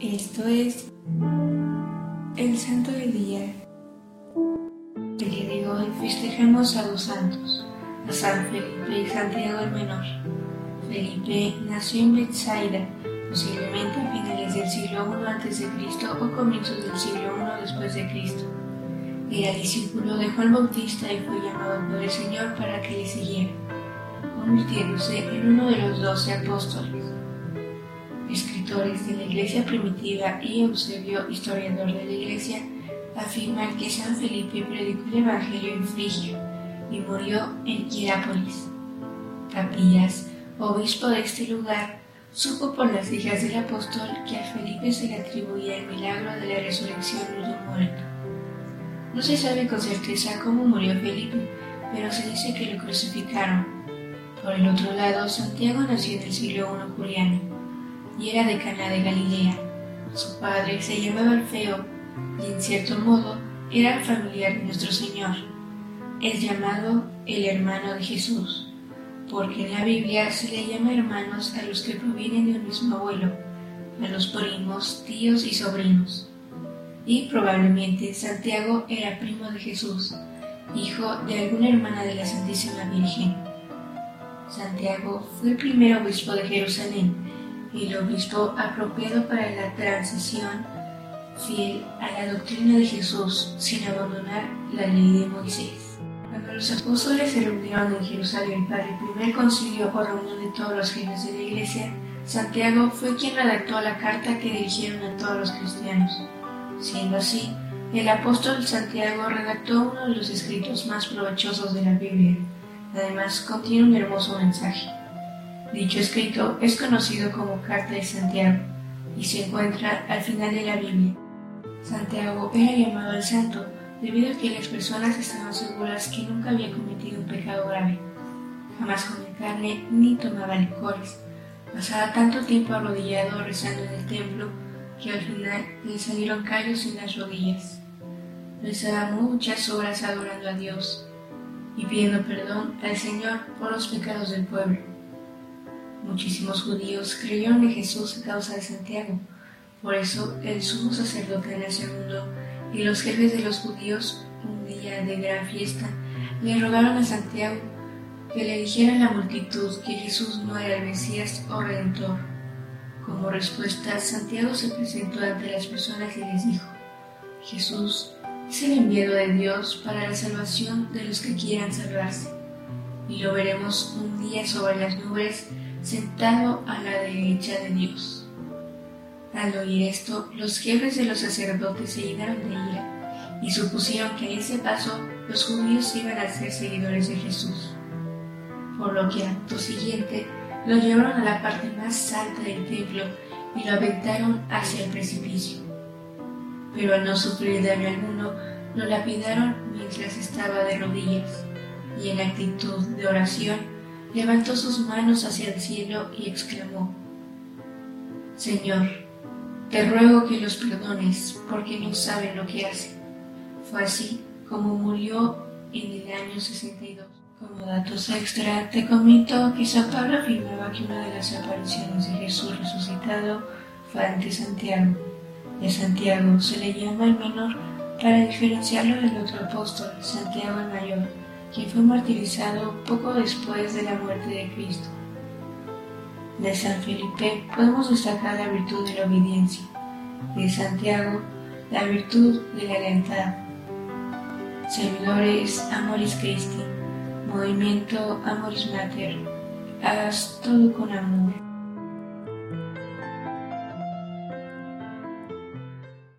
Esto es el Santo Día. El día de hoy festejamos a dos santos, a San Felipe y Santiago el Menor. Felipe nació en Bethsaida, posiblemente a finales del siglo I a.C. o comienzos del siglo I después de Cristo. Era discípulo de Juan Bautista y fue llamado por el Señor para que le siguiera, convirtiéndose en uno de los doce apóstoles escritores de la Iglesia primitiva y Eusebio, historiador de la Iglesia, afirman que San Felipe predicó el Evangelio en Frigia y murió en Hierápolis. Capillas, obispo de este lugar, supo por las hijas del apóstol que a Felipe se le atribuía el milagro de la resurrección de un muerto. No se sabe con certeza cómo murió Felipe, pero se dice que lo crucificaron. Por el otro lado, Santiago nació en el siglo I juliano y era de Cana de Galilea. Su padre se llamaba Alfeo y en cierto modo era familiar de nuestro Señor. Es llamado el hermano de Jesús, porque en la Biblia se le llama hermanos a los que provienen de un mismo abuelo, a los primos, tíos y sobrinos. Y probablemente Santiago era primo de Jesús, hijo de alguna hermana de la Santísima Virgen. Santiago fue el primer obispo de Jerusalén el obispo apropiado para la transición fiel a la doctrina de Jesús sin abandonar la ley de Moisés. Cuando los apóstoles se reunieron en Jerusalén para el primer concilio o reunión de todos los jefes de la iglesia, Santiago fue quien redactó la carta que dirigieron a todos los cristianos. Siendo así, el apóstol Santiago redactó uno de los escritos más provechosos de la Biblia. Además, contiene un hermoso mensaje. Dicho escrito es conocido como Carta de Santiago y se encuentra al final de la Biblia. Santiago era llamado el santo debido a que las personas estaban seguras que nunca había cometido un pecado grave. Jamás comía carne ni tomaba licores. Pasaba tanto tiempo arrodillado rezando en el templo que al final le salieron callos en las rodillas. Rezaba muchas horas adorando a Dios y pidiendo perdón al Señor por los pecados del pueblo. Muchísimos judíos creyeron en Jesús a causa de Santiago. Por eso el sumo sacerdote del segundo y los jefes de los judíos, un día de gran fiesta, le rogaron a Santiago que le dijera a la multitud que Jesús no era el Mesías o Redentor. Como respuesta, Santiago se presentó ante las personas y les dijo, Jesús es el enviado de Dios para la salvación de los que quieran salvarse. Y lo veremos un día sobre las nubes sentado a la derecha de Dios. Al oír esto, los jefes de los sacerdotes se llenaron de ira y supusieron que en ese paso los judíos iban a ser seguidores de Jesús. Por lo que acto siguiente lo llevaron a la parte más alta del templo y lo aventaron hacia el precipicio. Pero al no sufrir daño alguno, lo lapidaron mientras estaba de rodillas y en actitud de oración levantó sus manos hacia el cielo y exclamó, Señor, te ruego que los perdones porque no saben lo que hacen. Fue así como murió en el año 62. Como datos extra, te comento que San Pablo afirmaba que una de las apariciones de Jesús resucitado fue ante Santiago. De Santiago se le llama el menor para diferenciarlo del otro apóstol, Santiago el mayor quien fue martirizado poco después de la muerte de Cristo. De San Felipe podemos destacar la virtud de la obediencia, de Santiago la virtud de la lealtad. Servidores Amoris Christi, Movimiento Amoris Mater, haz todo con amor.